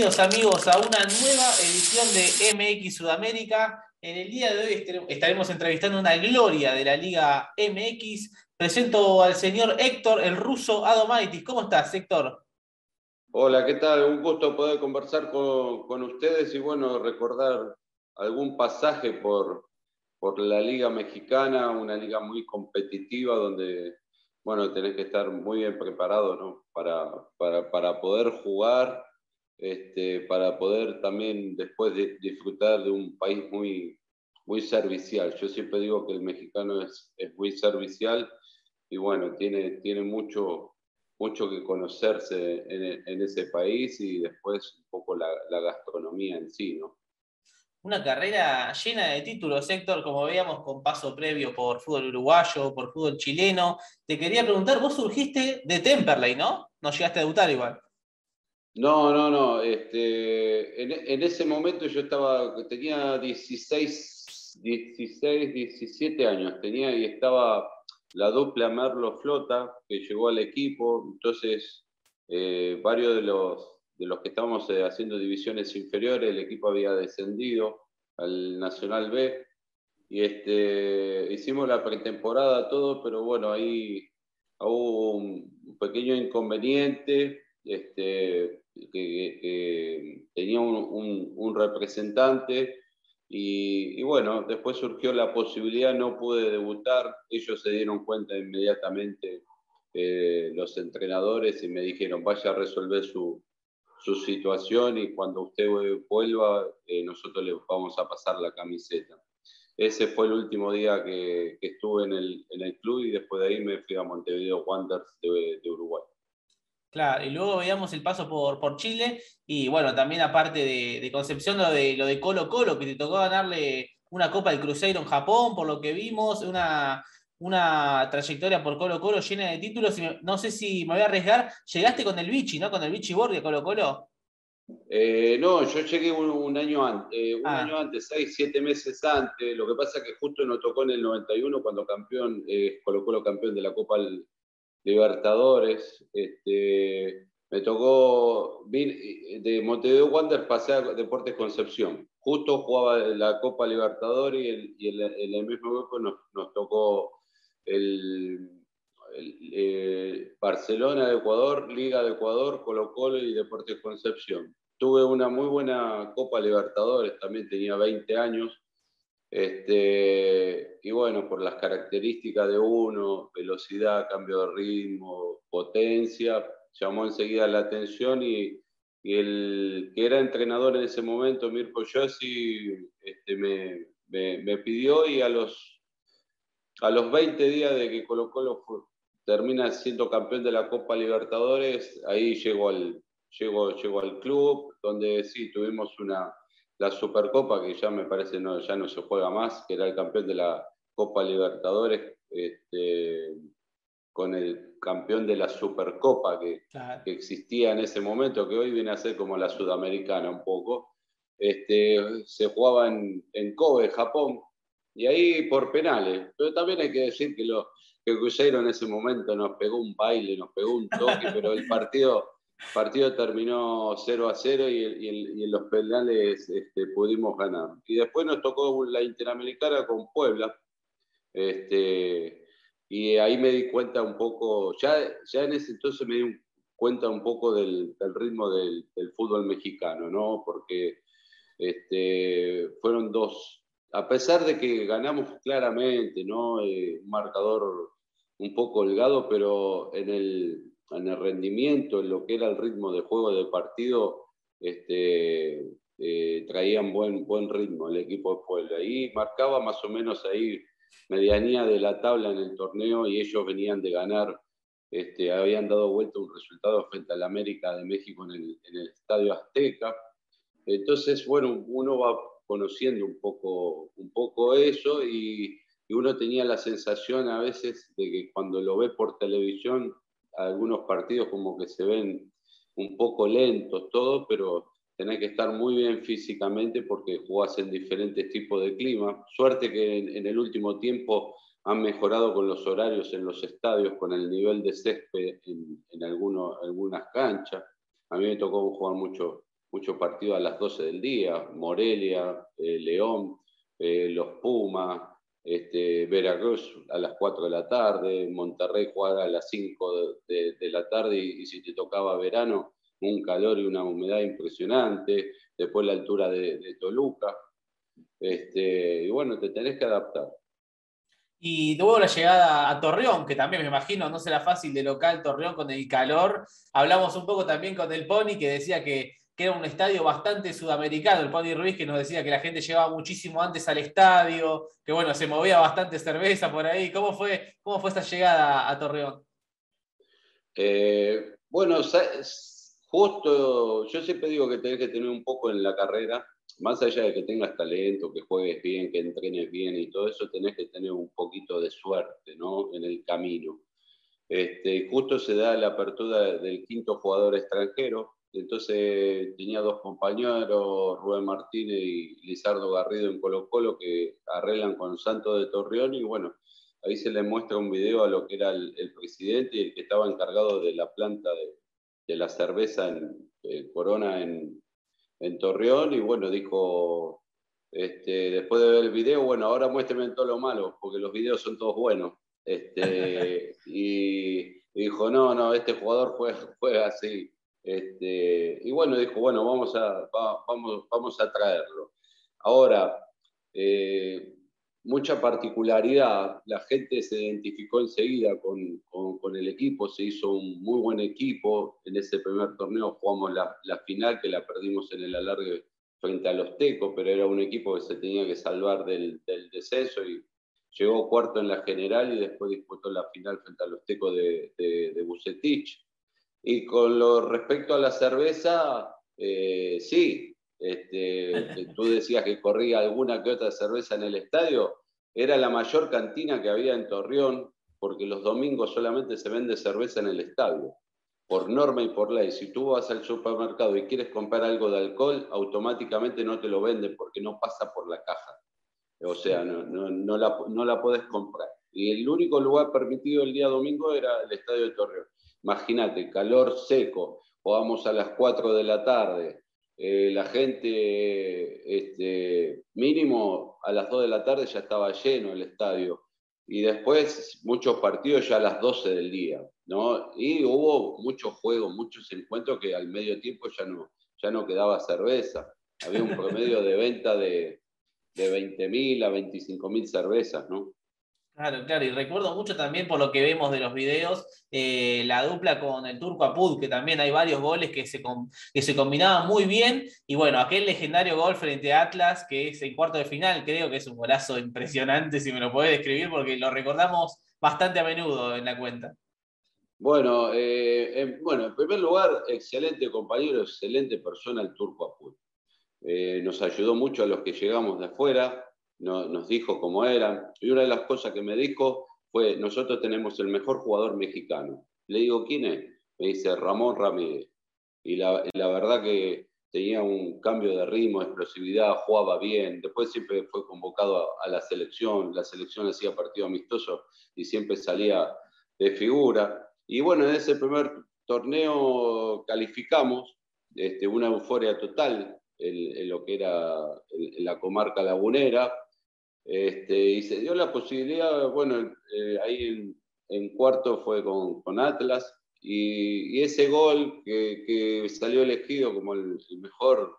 Bienvenidos amigos a una nueva edición de MX Sudamérica. En el día de hoy estaremos entrevistando una gloria de la Liga MX. Presento al señor Héctor, el ruso Adomaitis. ¿Cómo estás, Héctor? Hola, ¿qué tal? Un gusto poder conversar con, ustedes y bueno, recordar algún pasaje por, por la Liga Mexicana, una liga muy competitiva donde, bueno, tenés que estar muy bien preparado ¿no? para, para, para poder jugar este, para poder también después disfrutar de un país muy, muy servicial. Yo siempre digo que el mexicano es, es muy servicial y bueno, tiene, tiene mucho, mucho que conocerse en, en ese país y después un poco la, gastronomía en sí, ¿no? Una carrera llena de títulos, Héctor, como veíamos con paso previo por fútbol uruguayo, por fútbol chileno. Te quería preguntar, vos surgiste de Temperley, ¿no? No llegaste a debutar igual. No, no, no. Este, en, ese momento yo estaba, tenía 16, 16, 17 años, tenía y estaba la dupla Merlo Flota que llegó al equipo, entonces eh, varios de los, de los que estábamos eh, haciendo divisiones inferiores, el equipo había descendido al Nacional B y este, hicimos la pretemporada, todo, pero bueno, ahí hubo un pequeño inconveniente. Este, que, tenía un, representante y, bueno, después surgió la posibilidad, no pude debutar, ellos se dieron cuenta inmediatamente, eh, los entrenadores, y me dijeron, vaya a resolver su, su situación y cuando usted vuelva, eh, nosotros le vamos a pasar la camiseta. Ese fue el último día que, estuve en el, en el, club y después de ahí me fui a Montevideo Wanderers de Uruguay. Claro, y luego veíamos el paso por, por Chile y bueno, también aparte de, Concepción, lo de, lo de Colo Colo, que te tocó ganarle una Copa del Cruzeiro en Japón, por lo que vimos, una, una trayectoria por Colo Colo llena de títulos. Y no sé si me voy a arriesgar, llegaste con el Vichy, ¿no? Con el Vichy Borgia, Colo Colo. Eh, no, yo llegué un, año antes, eh, un ah. año antes, seis, siete meses antes. Lo que pasa es que justo nos tocó en el 91 cuando campeón, eh, Colo Colo campeón de la Copa Libertadores. Este, me tocó, de Montevideo Wander pasé a Deportes Concepción. Justo jugaba la Copa Libertadores y, en el mismo grupo nos, tocó el, eh, Barcelona de Ecuador, Liga de Ecuador, Colo Colo y Deportes Concepción. Tuve una muy buena Copa Libertadores, también tenía 20 años este, y bueno, por las características de uno, velocidad, cambio de ritmo, potencia, llamó enseguida la atención y, el que era entrenador en ese momento, Mirko Yossi, este, me, me, pidió y a los, a los 20 días de que Colo Colo termina siendo campeón de la Copa Libertadores, ahí llegó al, llegó, llegó al club, donde sí, tuvimos una, la Supercopa, que ya me parece no, ya no se juega más, que era el campeón de la Copa Libertadores, este, con el campeón de la Supercopa que, que, existía en ese momento, que hoy viene a ser como la Sudamericana un poco. Este, se jugaba en, en Kobe, Japón, y ahí por penales. Pero también hay que decir que, lo, que Cruzeiro en ese momento nos pegó un baile, nos pegó un toque, pero el partido el partido terminó 0 a 0 y, en los penales este, pudimos ganar. Y después nos tocó la Interamericana con Puebla. Este, y ahí me di cuenta un poco, ya, ya en ese entonces me di cuenta un poco del, ritmo del, fútbol mexicano, ¿no? Porque este, fueron dos, a pesar de que ganamos claramente, ¿no? Eh, un marcador un poco holgado, pero en el, en el rendimiento, en lo que era el ritmo de juego de partido, este, eh, traían buen, buen ritmo el equipo de Puebla. Y marcaba más o menos ahí medianía de la tabla en el torneo y ellos venían de ganar, este, habían dado vuelta un resultado frente al América de México en el, en el Estadio Azteca. Entonces, bueno, uno va conociendo un poco, un poco eso y, y uno tenía la sensación a veces de que cuando lo ve por televisión algunos partidos como que se ven un poco lentos, todo, pero tenés que estar muy bien físicamente porque jugás en diferentes tipos de clima. Suerte que en, el último tiempo han mejorado con los horarios en los estadios, con el nivel de césped en, en algunas canchas. A mí me tocó jugar mucho muchos partidos a las 12 del día, Morelia, eh, León, eh, los Pumas, este, Veracruz a las 4 de la tarde, Monterrey jugaba a las 5 de, la tarde y, si te tocaba verano, un calor y una humedad impresionante, después la altura de, Toluca, este, y bueno, te tenés que adaptar. Y tuvo la llegada a Torreón, que también me imagino no será fácil de local Torreón con el calor. Hablamos un poco también con el Pony, que decía que, era un estadio bastante sudamericano. El Pony Ruiz que nos decía que la gente llegaba muchísimo antes al estadio, que bueno, se movía bastante cerveza por ahí. ¿Cómo fue, cómo fue esta llegada a Torreón? Eh, bueno, justo, yo siempre digo que tenés que tener un poco en la carrera más allá de que tengas talento, que juegues bien, que entrenes bien y todo eso, tenés que tener un poquito de suerte ¿no? en el camino. Este, justo se da la apertura del quinto jugador extranjero, entonces tenía dos compañeros, Rubén Martínez y Lizardo Garrido en Colo Colo, que arreglan con Santo de Torreón y bueno, ahí se le muestra un video a lo que era el, presidente y el que estaba encargado de la planta de, la cerveza en eh, Corona en, en Torreón y bueno, dijo, este, después de ver el video, bueno, ahora muéstrame todo lo malo, porque los videos son todos buenos. Este, y, dijo, no, no, este jugador juega, así. Este, y bueno, dijo, bueno, vamos a, vamos, vamos a traerlo. Ahora, eh, mucha particularidad, la gente se identificó enseguida con, con, el equipo, se hizo un muy buen equipo, en ese primer torneo jugamos la, la, final que la perdimos en el alargue frente a los Tecos, pero era un equipo que se tenía que salvar del, del descenso y llegó cuarto en la general y después disputó la final frente a los Tecos de, de, Bucetich. Y con lo respecto a la cerveza, eh, sí, este, tú decías que corría alguna que otra cerveza en el estadio, era la mayor cantina que había en Torreón, porque los domingos solamente se vende cerveza en el estadio, por norma y por ley. Si tú vas al supermercado y quieres comprar algo de alcohol, automáticamente no te lo venden porque no pasa por la caja. O sea, no, no, la, no la puedes comprar. Y el único lugar permitido el día domingo era el estadio de Torreón. Imagínate, calor seco, vamos a las 4 de la tarde, eh, la gente, este, mínimo a las 2 de la tarde ya estaba lleno el estadio. Y después muchos partidos ya a las 12 del día, ¿no? Y hubo muchos juegos, muchos encuentros que al medio tiempo ya no, ya no quedaba cerveza. Había un promedio de venta de, de 20.000 a 25.000 cervezas, ¿no? Claro, claro, y recuerdo mucho también por lo que vemos de los videos, eh, la dupla con el Turco Apud, que también hay varios goles que se, que se combinaban muy bien, y bueno, aquel legendario gol frente a Atlas, que es el cuarto de final, creo que es un golazo impresionante, si me lo podés describir, porque lo recordamos bastante a menudo en la cuenta. Bueno, eh, en, bueno en primer lugar, excelente compañero, excelente persona el Turco Apud. Eh, nos ayudó mucho a los que llegamos de afuera, nos dijo cómo eran. Y una de las cosas que me dijo fue, nosotros tenemos el mejor jugador mexicano. Le digo, ¿quién es? Me dice, Ramón Ramírez. Y la, verdad que tenía un cambio de ritmo, explosividad, jugaba bien. Después siempre fue convocado a, la selección. La selección hacía partido amistoso y siempre salía de figura. Y bueno, en ese primer torneo calificamos, este, una euforia total en, lo que era la comarca lagunera. Este, y se dio la posibilidad, bueno, eh, ahí en, cuarto fue con, con Atlas, y, ese gol que, salió elegido como el, mejor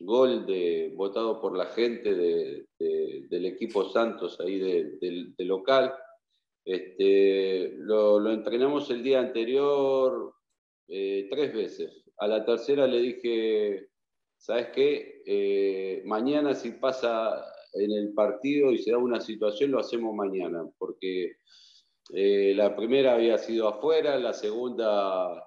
gol de, votado por la gente de, del equipo Santos ahí de local, este, lo, lo, entrenamos el día anterior eh, tres veces. A la tercera le dije, ¿sabes qué? Eh, mañana si pasa en el partido y se da una situación, lo hacemos mañana, porque eh, la primera había sido afuera, la segunda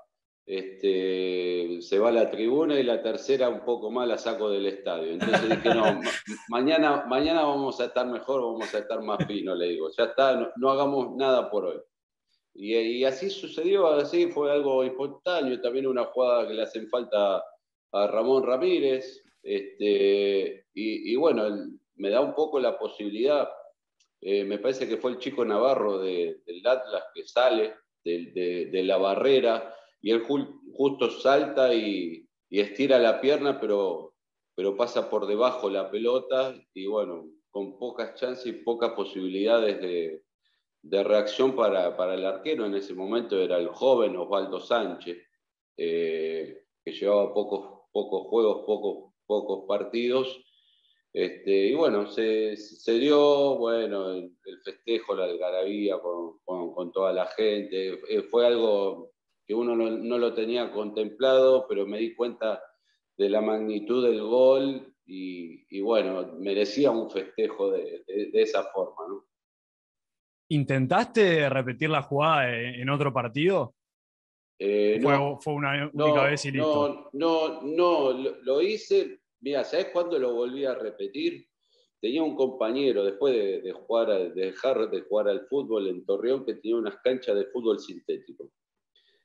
este, se va a la tribuna y la tercera un poco más la saco del estadio. Entonces dije, no, mañana, mañana vamos a estar mejor, vamos a estar más fino, le digo, ya está, no, hagamos nada por hoy. Y, y, así sucedió, así fue algo espontáneo, también una jugada que le hacen falta a Ramón Ramírez, este, y, y bueno, el, me da un poco la posibilidad, eh, me parece que fue el chico Navarro del Atlas que sale de, la barrera y él justo salta y, estira la pierna, pero, pasa por debajo la pelota y bueno, con pocas chances y pocas posibilidades de, reacción para, el arquero. En ese momento era el joven Osvaldo Sánchez, eh, que llevaba pocos, pocos juegos, pocos, pocos partidos. Este, y bueno, se, dio bueno, el, festejo, la algarabía con, toda la gente. Eh, fue algo que uno no, lo tenía contemplado, pero me di cuenta de la magnitud del gol y, bueno, merecía un festejo de, esa forma. ¿no? ¿Intentaste repetir la jugada en otro partido? Eh, fue, una única vez y listo. No, no, no, lo, hice. Mira, ¿sabes cuándo lo volví a repetir? Tenía un compañero, después de, jugar, de dejar de jugar al fútbol en Torreón, que tenía unas canchas de fútbol sintético.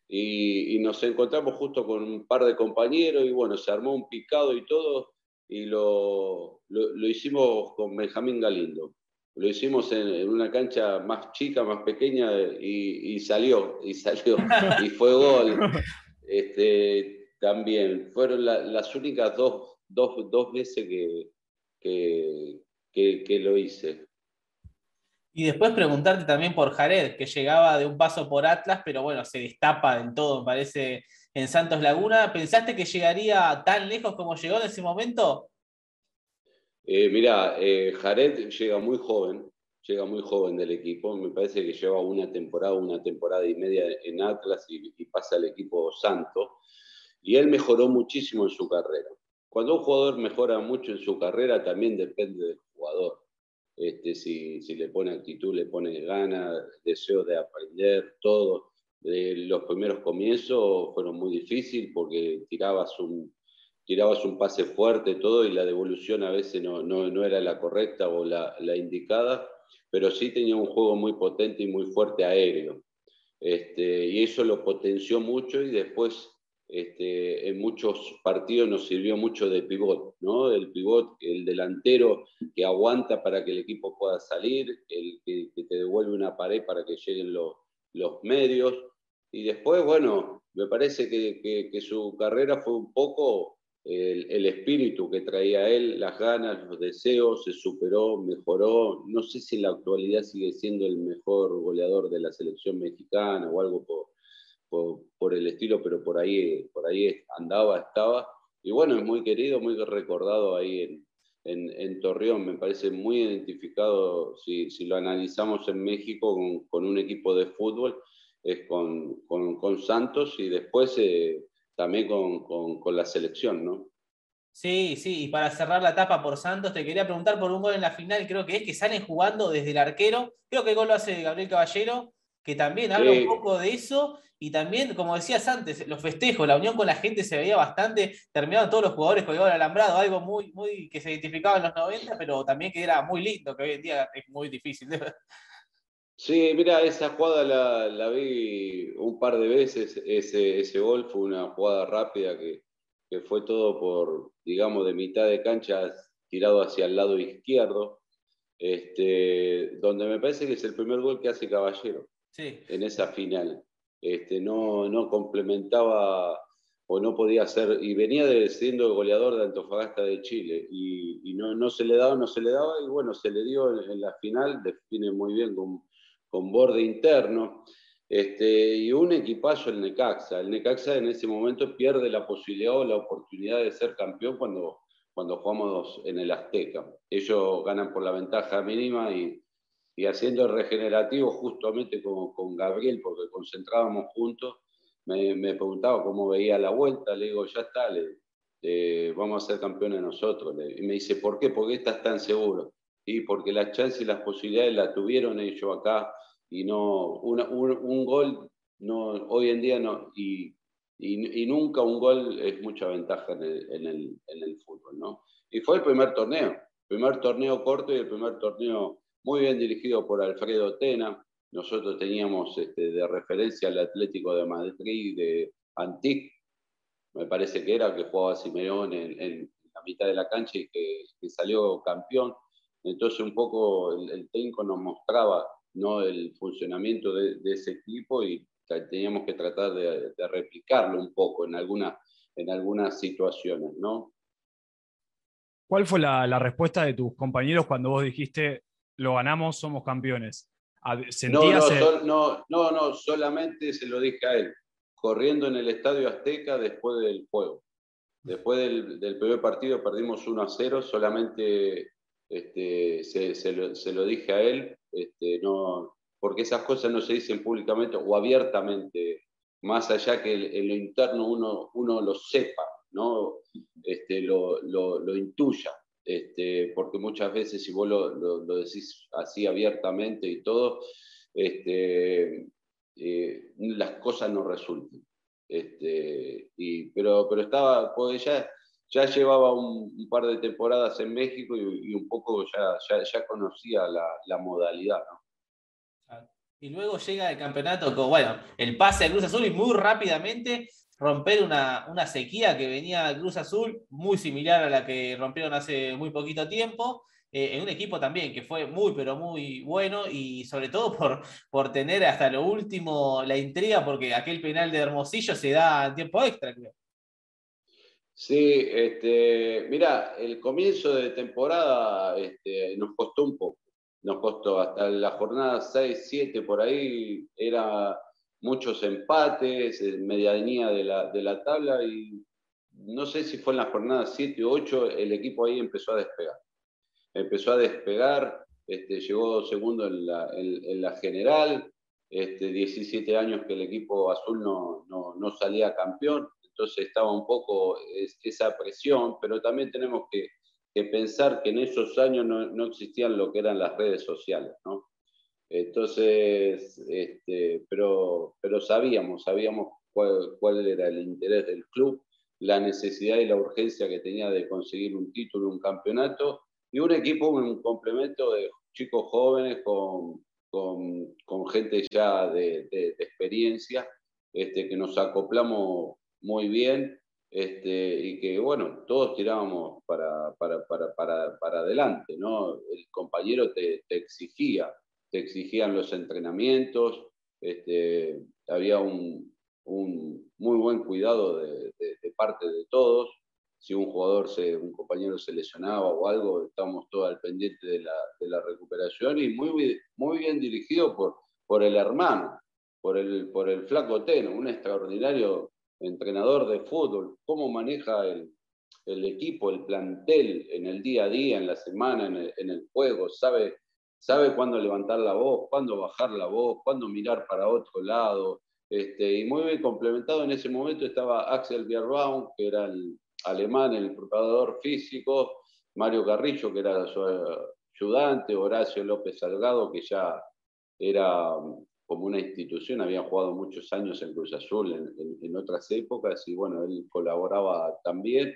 Y, nos encontramos justo con un par de compañeros y bueno, se armó un picado y todo y lo, lo, hicimos con Benjamín Galindo. Lo hicimos en, una cancha más chica, más pequeña y, salió, y salió, y fue gol. Este, también fueron las únicas dos, dos, dos veces que, que, que lo hice. Y después preguntarte también por Jared, que llegaba de un paso por Atlas, pero bueno, se destapa del todo, me parece, en Santos Laguna. ¿Pensaste que llegaría tan lejos como llegó en ese momento? Eh, mira, eh, Jared llega muy joven, llega muy joven del equipo. Me parece que lleva una temporada, una temporada y media en Atlas y, y pasa al equipo Santos. Y él mejoró muchísimo en su carrera. Cuando un jugador mejora mucho en su carrera, también depende del jugador este, si, si, le pone actitud, le pone ganas, deseo de aprender, todo. los primeros comienzos fueron muy difíciles porque tirabas un, tirabas un pase fuerte, todo, y la devolución a veces no, no, no era la correcta o la, la, indicada, pero sí tenía un juego muy potente y muy fuerte aéreo. Este, y eso lo potenció mucho y después este, en muchos partidos nos sirvió mucho de pivot, ¿no? El pivot, el delantero que aguanta para que el equipo pueda salir, el que, te devuelve una pared para que lleguen los, medios. Y después, bueno, me parece que, que, su carrera fue un poco el, el, espíritu que traía él, las ganas, los deseos, se superó, mejoró. No sé si en la actualidad sigue siendo el mejor goleador de la selección mexicana o algo por, por, el estilo, pero por ahí, por ahí andaba, estaba. Y bueno, es muy querido, muy recordado ahí en, en, Torreón. Me parece muy identificado, si, si lo analizamos en México, con, un equipo de fútbol, es con, con, Santos y después eh, también con, la selección, ¿no? Sí, sí, y para cerrar la etapa por Santos, te quería preguntar por un gol en la final, creo que es que salen jugando desde el arquero, creo que el gol lo hace Gabriel Caballero, que también habla un poco de eso, y también, como decías antes, los festejos, la unión con la gente se veía bastante, terminaban todos los jugadores con el alambrado, algo muy, muy que se identificaba en los 90, pero también que era muy lindo, que hoy en día es muy difícil. Sí, mira, esa jugada la, vi un par de veces, ese, ese gol fue una jugada rápida que, que fue todo por, digamos, de mitad de cancha tirado hacia el lado izquierdo, este, donde me parece que es el primer gol que hace Caballero en esa final. Este, no, no complementaba o no podía ser, y venía de, siendo goleador de Antofagasta de Chile, y, no, no, se le daba, no se le daba, y bueno, se le dio en, la final, define muy bien con, con borde interno, este, y un equipazo el Necaxa. El Necaxa en ese momento pierde la posibilidad o la oportunidad de ser campeón cuando, cuando jugamos en el Azteca. Ellos ganan por la ventaja mínima y, y haciendo el regenerativo justamente con, con Gabriel, porque concentrábamos juntos, me, me, preguntaba cómo veía la vuelta, le digo, ya está, le, vamos a ser campeones nosotros. y me dice, ¿por qué? Porque estás tan seguro. Y porque las chances y las posibilidades las tuvieron ellos acá y no, una, un, gol, no, hoy en día no, y, y, nunca un gol es mucha ventaja en el, en el, en el fútbol, ¿no? Y fue el primer torneo, primer torneo corto y el primer torneo muy bien dirigido por Alfredo Tena. Nosotros teníamos este, de referencia al Atlético de Madrid, de Antic, me parece que era, que jugaba Simeón en, la mitad de la cancha y que, salió campeón. Entonces un poco el, técnico nos mostraba ¿no? el funcionamiento de, ese equipo y teníamos que tratar de, replicarlo un poco en, alguna, en algunas situaciones, ¿no? ¿Cuál fue la, respuesta de tus compañeros cuando vos dijiste, lo ganamos, somos campeones? No, no, no, no, solamente se lo dije a él, corriendo en el Estadio Azteca después del juego. Después del, primer partido perdimos 1 a 0, solamente este, se, lo, dije a él, este, no, porque esas cosas no se dicen públicamente o abiertamente, más allá que en lo interno uno, uno lo sepa, ¿no? Este, lo, lo, intuya. Este, porque muchas veces si vos lo, lo, decís así abiertamente y todo, este, eh, las cosas no resultan. Este, y, pero, pero estaba, pues ya, ya llevaba un, par de temporadas en México y, un poco ya, ya, conocía la, la modalidad. Y luego llega el campeonato con, bueno, el pase a Cruz Azul y muy rápidamente romper una, una sequía que venía Cruz Azul, muy similar a la que rompieron hace muy poquito tiempo. Eh, en un equipo también que fue muy, pero muy bueno y sobre todo por, por tener hasta lo último la intriga, porque aquel penal de Hermosillo se da en tiempo extra, creo. Sí, este, mira, el comienzo de temporada este, nos costó un poco, nos costó hasta la jornada 6, 7 por ahí, era muchos empates, medianía de la, de la tabla y no sé si fue en la jornada 7 o 8, el equipo ahí empezó a despegar empezó a despegar, este, llegó segundo en la, en, la general, este, 17 años que el equipo azul no, no, no, salía campeón, entonces estaba un poco esa presión, pero también tenemos que, que pensar que en esos años no, no, existían lo que eran las redes sociales, ¿no? Entonces, este, pero, pero sabíamos, sabíamos cuál, era el interés del club, la necesidad y la urgencia que tenía de conseguir un título, un campeonato, y un equipo, un complemento de chicos jóvenes con, con, con gente ya de, experiencia, este, que nos acoplamos muy bien este, y que, bueno, todos tirábamos para, para, para, para, adelante, ¿no? El compañero te, exigía, te exigían los entrenamientos, este, había un, muy buen cuidado de, parte de todos, si un jugador, se, un compañero se lesionaba o algo, estábamos todos al pendiente de la, recuperación y muy, muy bien dirigido por, el hermano, por el, por el flaco Teno, un extraordinario entrenador de fútbol, cómo maneja el, el equipo, el plantel en el día a día, en la semana, en el, en el juego, sabe, sabe cuándo levantar la voz, cuándo bajar la voz, cuándo mirar para otro lado. Este, y muy bien complementado en ese momento estaba Axel Bierbaum, que era el, alemán, el preparador físico, Mario Carrillo, que era su ayudante, Horacio López Salgado, que ya era um, como una institución, había jugado muchos años en Cruz Azul en, otras épocas y bueno, él colaboraba también.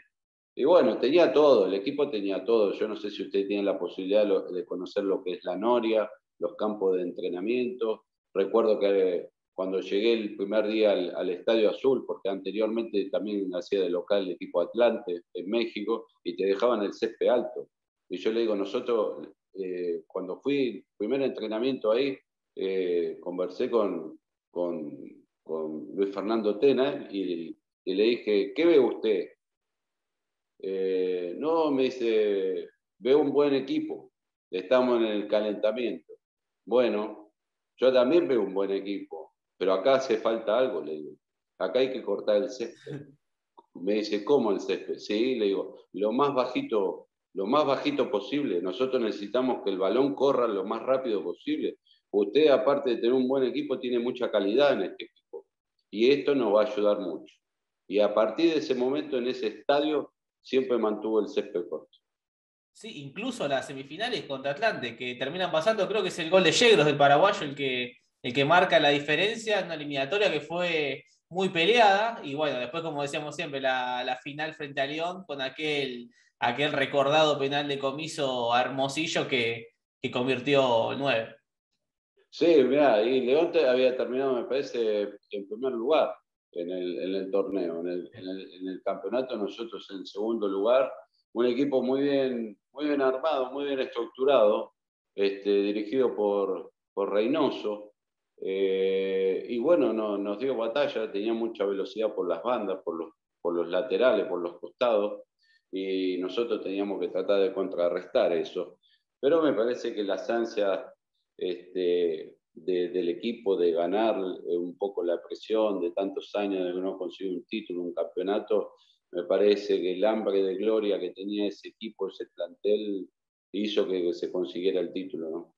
Y bueno, tenía todo, el equipo tenía todo. Yo no sé si usted tiene la posibilidad de conocer lo que es la Noria, los campos de entrenamiento. Recuerdo que cuando llegué el primer día al, Estadio Azul, porque anteriormente también hacía de local el equipo Atlante en México, y te dejaban el césped alto. Y yo le digo, nosotros, eh, cuando fui primer entrenamiento ahí, eh, conversé con, con, Luis Fernando Tena y, le dije, ¿qué ve usted? Eh, no, me dice, veo un buen equipo, estamos en el calentamiento. Bueno, yo también veo un buen equipo pero acá hace falta algo, le digo. Acá hay que cortar el césped. Me dice, ¿cómo el césped? Sí, le digo, lo más bajito, lo más bajito posible. Nosotros necesitamos que el balón corra lo más rápido posible. Usted, aparte de tener un buen equipo, tiene mucha calidad en este equipo. Y esto nos va a ayudar mucho. Y a partir de ese momento, en ese estadio, siempre mantuvo el césped corto. Sí, incluso las semifinales contra Atlante, que terminan pasando, creo que es el gol de Yegros del paraguayo el que el que marca la diferencia en una eliminatoria que fue muy peleada. Y bueno, después, como decíamos siempre, la, final frente a León con aquel, aquel recordado penal de comiso a Hermosillo que, que convirtió el 9. Sí, mira, y León había terminado, me parece, en primer lugar en el, en el torneo, en el, en el, campeonato, nosotros en segundo lugar. Un equipo muy bien, muy bien armado, muy bien estructurado, este, dirigido por, por Reynoso, eh, y bueno, no, nos dio batalla, tenía mucha velocidad por las bandas, por los, por los laterales, por los costados, y nosotros teníamos que tratar de contrarrestar eso. Pero me parece que las ansias este, del equipo de ganar eh, un poco la presión de tantos años de no consigue un título, un campeonato, me parece que el hambre de gloria que tenía ese equipo, ese plantel, hizo que se consiguiera el título, ¿no?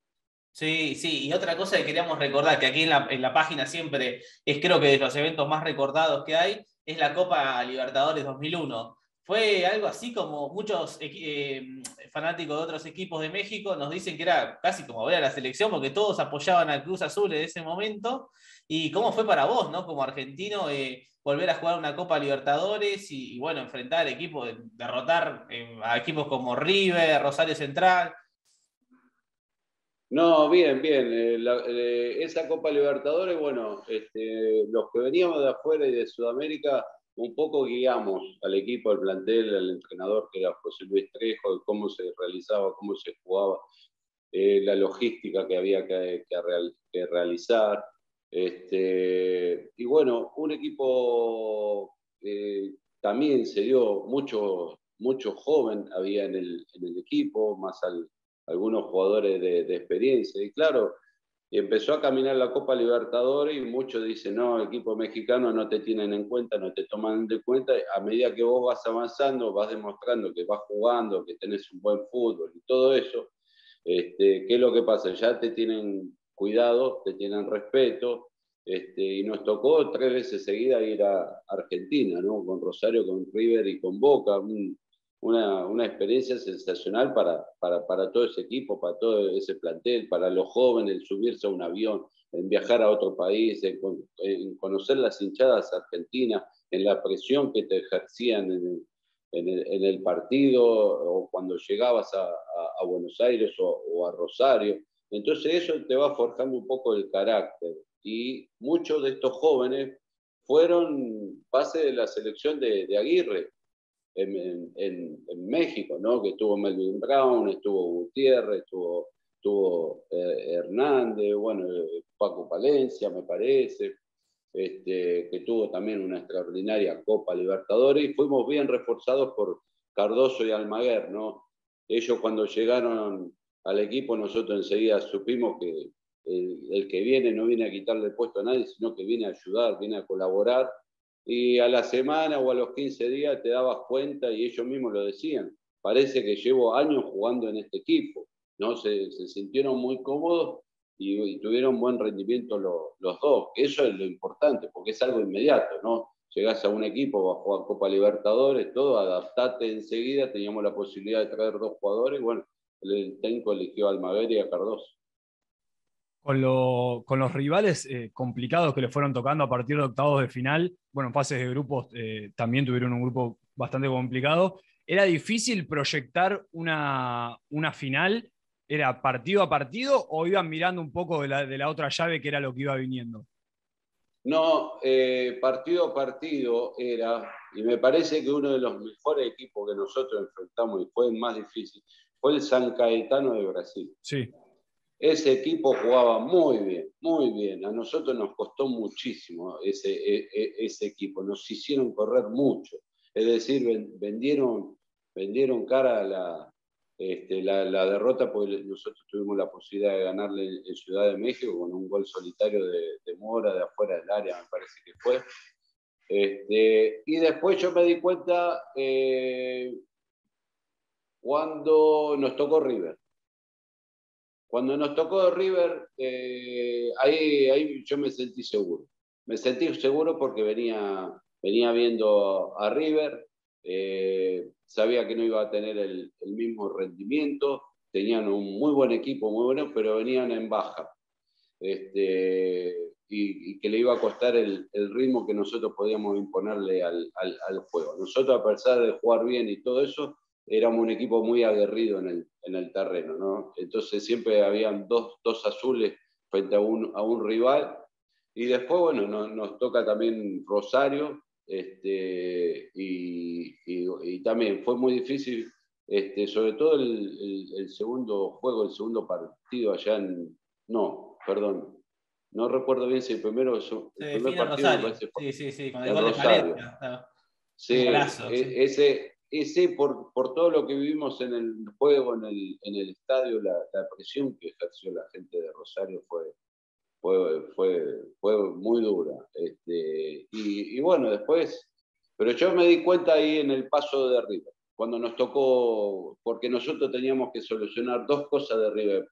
Sí, sí, y otra cosa que queríamos recordar, que aquí en la, en la, página siempre es creo que de los eventos más recordados que hay, es la Copa Libertadores 2001. Fue algo así como muchos eh, fanáticos de otros equipos de México nos dicen que era casi como ver a la selección, porque todos apoyaban al Cruz Azul en ese momento. ¿Y cómo fue para vos, ¿no? como argentino, eh, volver a jugar una Copa Libertadores y, bueno, enfrentar equipos, derrotar eh, a equipos como River, Rosario Central? No, bien, bien. esa Copa Libertadores, bueno, este, los que veníamos de afuera y de Sudamérica un poco guiamos al equipo, al plantel, al entrenador que era José Luis Trejo, de cómo se realizaba, cómo se jugaba, eh, la logística que había que, realizar. Este, y bueno, un equipo eh, también se dio mucho, mucho joven, había en el, equipo, más algunos jugadores de, de experiencia. Y claro, empezó a caminar la Copa Libertadores y muchos dicen, no, el equipo mexicano no te tienen en cuenta, no te toman de cuenta. A medida que vos vas avanzando, vas demostrando que vas jugando, que tenés un buen fútbol y todo eso, este, ¿qué es lo que pasa? Ya te tienen cuidado, te tienen respeto. Este, y nos tocó tres veces seguida ir a Argentina, ¿no? con Rosario, con River y con Boca una, una experiencia sensacional para, para, para, todo ese equipo, para todo ese plantel, para los jóvenes, el subirse a un avión, en viajar a otro país, en, conocer las hinchadas argentinas, en la presión que te ejercían en en el, partido o cuando llegabas a, Buenos Aires o, a Rosario. Entonces eso te va forjando un poco el carácter. Y muchos de estos jóvenes fueron base de la selección de Aguirre en, México, ¿no? que estuvo Melvin Brown, estuvo Gutiérrez, estuvo, estuvo eh, Hernández, bueno, eh, Paco Palencia, me parece, este, que tuvo también una extraordinaria Copa Libertadores y fuimos bien reforzados por Cardoso y Almaguer. ¿no? Ellos cuando llegaron al equipo, nosotros enseguida supimos que el, el que viene no viene a quitarle el puesto a nadie, sino que viene a ayudar, viene a colaborar y a la semana o a los 15 días te dabas cuenta y ellos mismos lo decían. Parece que llevo años jugando en este equipo, ¿no? Se, sintieron muy cómodos y, tuvieron buen rendimiento los dos, eso es lo importante, porque es algo inmediato, ¿no? Llegás a un equipo, vas a jugar Copa Libertadores, todo, adaptate enseguida, teníamos la posibilidad de traer dos jugadores, bueno, el técnico eligió a Almaguer y a Cardoso con, los rivales eh, complicados que le fueron tocando a partir de octavos de final, bueno, en fases de grupos eh, también tuvieron un grupo bastante complicado. ¿Era difícil proyectar una, una, final? ¿Era partido a partido o iban mirando un poco de la, de la otra llave que era lo que iba viniendo? No, eh, partido a partido era, y me parece que uno de los mejores equipos que nosotros enfrentamos y fue el más difícil, fue el San Caetano de Brasil. Sí. Ese equipo jugaba muy bien, muy bien. A nosotros nos costó muchísimo ese, e, e, equipo, nos hicieron correr mucho. Es decir, vendieron, vendieron cara a la, este, la, derrota porque nosotros tuvimos la posibilidad de ganarle en Ciudad de México con un gol solitario de, Mora de afuera del área, me parece que fue. Este, y después yo me di cuenta eh, cuando nos tocó River. Cuando nos tocó River, eh, ahí, ahí yo me sentí seguro. Me sentí seguro porque venía, venía viendo a River, eh, sabía que no iba a tener el, mismo rendimiento, tenían un muy buen equipo, muy bueno, pero venían en baja. Este, y, que le iba a costar el, ritmo que nosotros podíamos imponerle al, al, juego. Nosotros, a pesar de jugar bien y todo eso, éramos un equipo muy aguerrido en el, en el terreno, ¿no? Entonces siempre habían dos, dos azules frente a un, a un rival. Y después, bueno, nos toca también Rosario, este, y, y, también fue muy difícil, este, sobre todo el, el, segundo juego, el segundo partido allá en... No, perdón, no recuerdo bien si el primero... El primer partido Rosario. sí, sí, sí, con el gol de Sí, e, ese, ese por, por, todo lo que vivimos en el juego, en el, en el estadio, la, presión que ejerció la gente de Rosario fue, fue, fue, muy dura. Este, y, y, bueno, después, pero yo me di cuenta ahí en el paso de River, cuando nos tocó, porque nosotros teníamos que solucionar dos cosas de River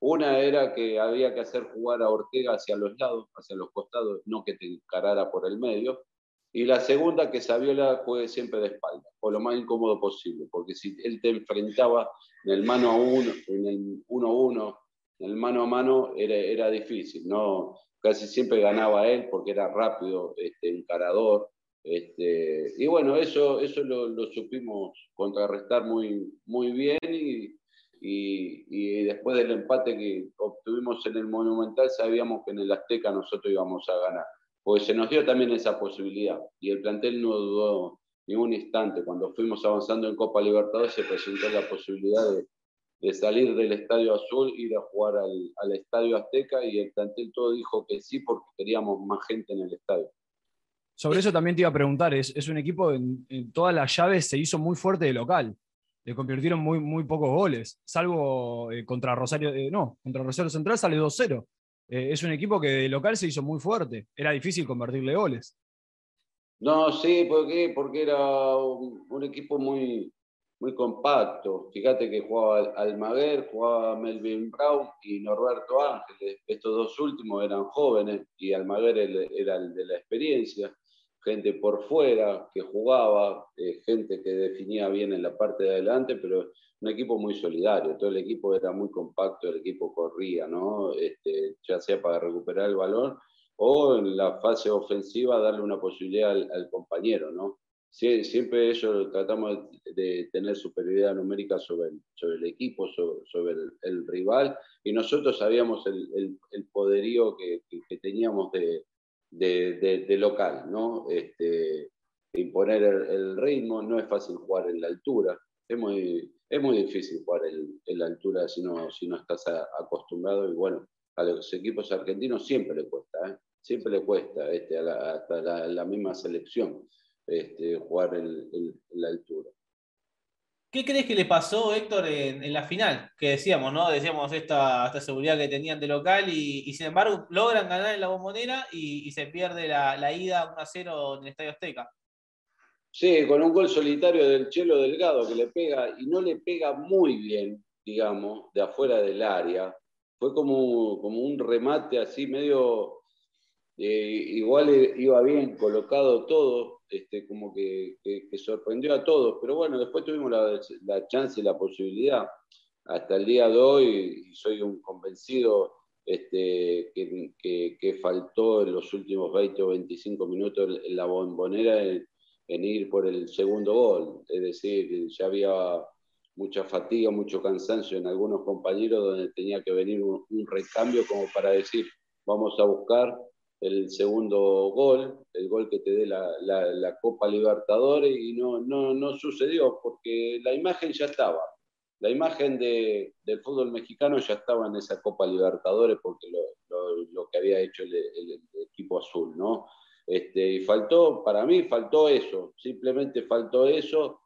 Una era que había que hacer jugar a Ortega hacia los lados, hacia los costados, no que te encarara por el medio. Y la segunda, que Saviola juegue siempre de espalda, o lo más incómodo posible, porque si él te enfrentaba en el mano a uno, en el uno a uno, en el mano a mano, era, era difícil, ¿no? Casi siempre ganaba él porque era rápido, este, encarador. Este, y bueno, eso, eso lo, lo, supimos contrarrestar muy, muy bien y, y, y, después del empate que obtuvimos en el Monumental sabíamos que en el Azteca nosotros íbamos a ganar pues se nos dio también esa posibilidad y el plantel no dudó ni un instante. Cuando fuimos avanzando en Copa Libertadores se presentó la posibilidad de, salir del Estadio Azul, ir a jugar al, Estadio Azteca y el plantel todo dijo que sí porque queríamos más gente en el estadio. Sobre eso también te iba a preguntar, es, es un equipo en, todas las llaves se hizo muy fuerte de local, le convirtieron muy, muy pocos goles, salvo eh, contra Rosario, eh, no, contra Rosario Central sale 2-0. Eh, es un equipo que de local se hizo muy fuerte. Era difícil convertirle goles. No, sí, porque, porque era un, equipo muy, muy compacto. Fíjate que jugaba Almaguer, jugaba Melvin Brown y Norberto Ángeles. Estos dos últimos eran jóvenes y Almaguer era el de la experiencia. Gente por fuera que jugaba, eh, gente que definía bien en la parte de adelante, pero un equipo muy solidario, todo el equipo era muy compacto, el equipo corría, ¿no? Este, ya sea para recuperar el balón o en la fase ofensiva darle una posibilidad al, compañero, ¿no? siempre eso tratamos de tener superioridad numérica sobre el, sobre el equipo, sobre, el, rival, y nosotros sabíamos el, el poderío que, que, teníamos de, de, de, local, ¿no? Este, imponer el, ritmo, no es fácil jugar en la altura, es muy, es muy difícil jugar en, la altura si no, estás acostumbrado y bueno, a los equipos argentinos siempre le cuesta, ¿eh? siempre le cuesta este, hasta la, misma selección este, jugar en, la altura. ¿Qué crees que le pasó, Héctor, en, la final? Que decíamos, ¿no? Decíamos esta, esta seguridad que tenían de local y, sin embargo logran ganar en la bombonera y, se pierde la, la ida 1-0 en el Estadio Azteca. Sí, con un gol solitario del Chelo Delgado que le pega y no le pega muy bien, digamos, de afuera del área. Fue como, como un remate así medio, eh, igual iba bien colocado todo, este, como que, sorprendió a todos, pero bueno, después tuvimos la, chance y la posibilidad. Hasta el día de hoy, y soy un convencido este, que, que, faltó en los últimos 20 o 25 minutos la bombonera en ir por el segundo gol. Es decir, ya había mucha fatiga, mucho cansancio en algunos compañeros donde tenía que venir un, recambio como para decir, vamos a buscar el segundo gol, el gol que te dé la, la, Copa Libertadores y no, no, no, sucedió porque la imagen ya estaba. La imagen de, del fútbol mexicano ya estaba en esa Copa Libertadores porque lo, lo, lo que había hecho el, el, equipo azul, ¿no? Este, y faltó, para mí faltó eso, simplemente faltó eso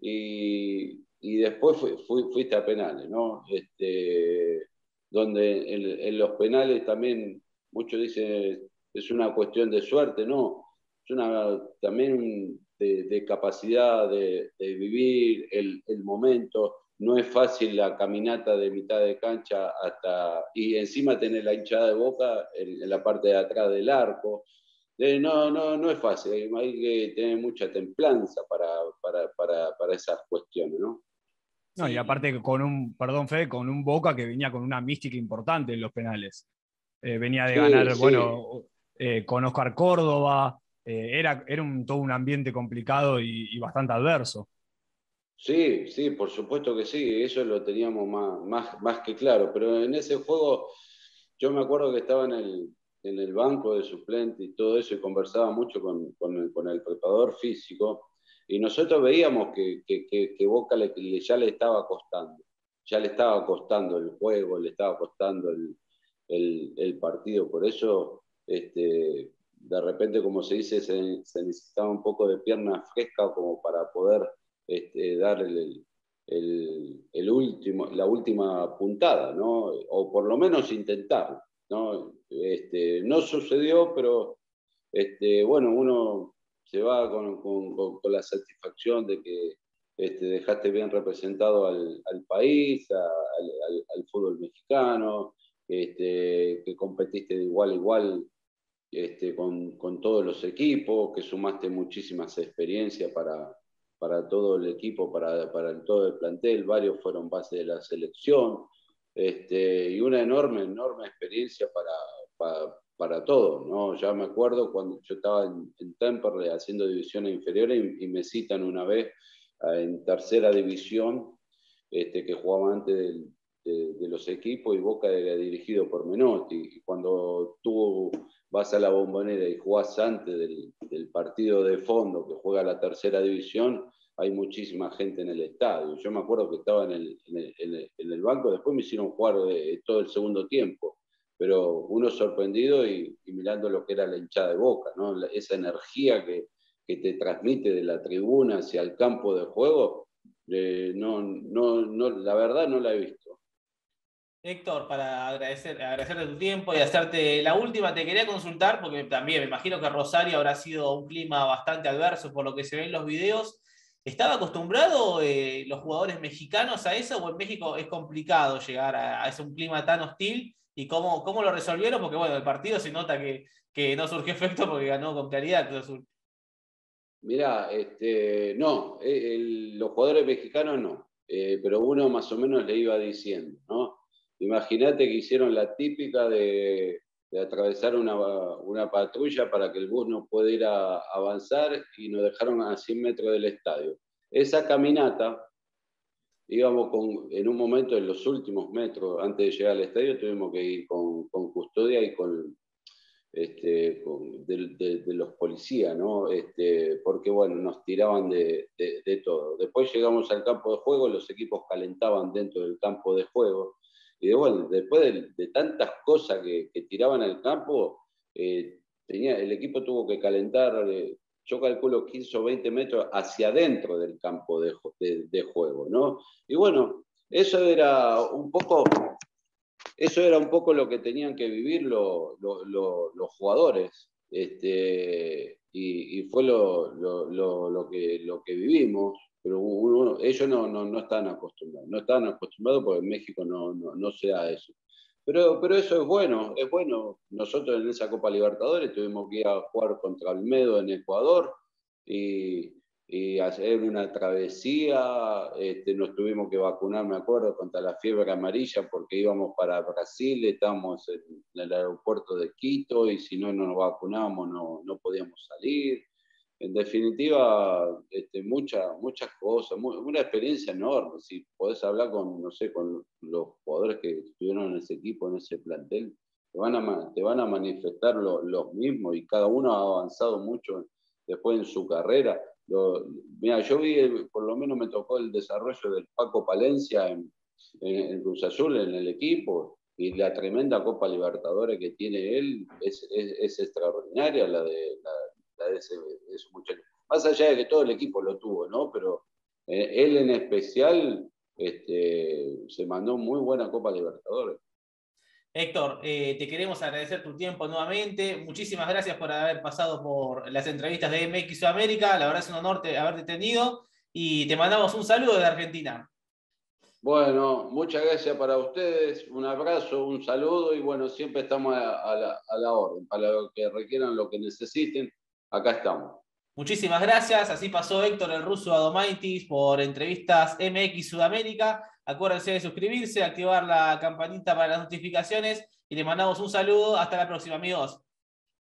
y, y después fuiste a penales, ¿no? Este, donde en, los penales también muchos dicen es una cuestión de suerte, no, es una también de, capacidad de, vivir el, el, momento. No es fácil la caminata de mitad de cancha hasta y encima tener la hinchada de boca en la parte de atrás del arco no, no, no es fácil, hay que tener mucha templanza para, para, para, para esas cuestiones, ¿no? No, y aparte con un, perdón, Fede, con un Boca que venía con una mística importante en los penales. Eh, venía de ganar, bueno, eh, con Oscar Córdoba, eh, era, era un, todo un ambiente complicado y, y, bastante adverso. Sí, sí, por supuesto que sí, eso lo teníamos más, más, más que claro, pero en ese juego yo me acuerdo que estaba en el, en el banco de suplente y todo eso, y conversaba mucho con, con, el, el, preparador físico, y nosotros veíamos que, que, que, Boca le, ya le estaba costando, ya le estaba costando el juego, le estaba costando el, el, el partido, por eso este, de repente, como se dice, se, necesitaba un poco de pierna fresca como para poder este, dar el, el, último, la última puntada, ¿no? o por lo menos intentarlo. ¿No? Este, no sucedió, pero este, bueno, uno se va con, con, con la satisfacción de que este, dejaste bien representado al, al país, al, al, fútbol mexicano, este, que competiste de igual a igual este, con, con, todos los equipos, que sumaste muchísimas experiencias para, para todo el equipo, para, para todo el plantel, varios fueron base de la selección, este, y una enorme, enorme experiencia para, para, para todos. ¿no? Ya me acuerdo cuando yo estaba en, en Temperley haciendo divisiones inferiores y, y me citan una vez en tercera división, este, que jugaba antes de, los equipos y Boca era dirigido por Menotti. Y cuando tú vas a la bombonera y jugás antes del, partido de fondo que juega la tercera división, hay muchísima gente en el estadio. Yo me acuerdo que estaba en el, en el, banco, después me hicieron jugar todo el segundo tiempo, pero uno sorprendido y, mirando lo que era la hinchada de Boca, ¿no? esa energía que, que te transmite de la tribuna hacia el campo de juego, eh, no, no, no, la verdad no la he visto. Héctor, para agradecer, agradecerte tu tiempo y hacerte la última, te quería consultar, porque también me imagino que Rosario habrá sido un clima bastante adverso por lo que se ve en los videos. ¿Estaba acostumbrado eh, los jugadores mexicanos a eso o en México es complicado llegar a, ese un clima tan hostil? ¿Y cómo, cómo lo resolvieron? Porque bueno, el partido se nota que, que no surgió efecto porque ganó con claridad Cruz Mirá, este, no, eh, los jugadores mexicanos no, eh, pero uno más o menos le iba diciendo, ¿no? Imagínate que hicieron la típica de, atravesar una, patrulla para que el bus no pudiera avanzar y nos dejaron a 100 metros del estadio. Esa caminata, íbamos con, en un momento, en los últimos metros, antes de llegar al estadio, tuvimos que ir con custodia y con, este, de, los policías, ¿no? Este, porque bueno, nos tiraban de, todo. Después llegamos al campo de juego, los equipos calentaban dentro del campo de juego, y de, bueno, después de, tantas cosas que, tiraban al campo, eh, tenía, el equipo tuvo que calentar, eh, yo calculo 15 o 20 metros hacia adentro del campo de, juego, ¿no? Y bueno, eso era un poco eso era un poco lo que tenían que vivir los jugadores. Este, y, fue lo, que, lo que vivimos, pero ellos no, no, están acostumbrados, no están acostumbrados porque en México no, no, se da eso. Pero, pero eso es bueno, es bueno. Nosotros en esa Copa Libertadores tuvimos que ir a jugar contra Almedo en Ecuador y, y hacer una travesía, este, nos tuvimos que vacunar, me acuerdo, contra la fiebre amarilla porque íbamos para Brasil, estábamos en, el aeropuerto de Quito y si no nos vacunábamos no, no podíamos salir. En definitiva, este, muchas muchas cosas, una experiencia enorme. Si podés hablar con, no sé, con los jugadores que estuvieron en ese equipo, en ese plantel, te van a, te van a manifestar los mismos y cada uno ha avanzado mucho después en su carrera mira, yo vi, por lo menos me tocó el desarrollo del Paco Palencia en, Cruz Azul, en el equipo, y la tremenda Copa Libertadores que tiene él es, extraordinaria, la de, de ese, muchacho. Más allá de que todo el equipo lo tuvo, ¿no? Pero eh, él en especial este, se mandó muy buena Copa Libertadores. Héctor, eh, te queremos agradecer tu tiempo nuevamente. Muchísimas gracias por haber pasado por las entrevistas de MX Sudamérica. La verdad es un honor haberte tenido y te mandamos un saludo de Argentina. Bueno, muchas gracias para ustedes, un abrazo, un saludo y bueno, siempre estamos a, la, orden, para lo que requieran, lo que necesiten, acá estamos. Muchísimas gracias, así pasó Héctor el ruso Adomaitis por entrevistas MX Sudamérica. Acuérdense de suscribirse, activar la campanita para las notificaciones y les mandamos un saludo. Hasta la próxima, amigos.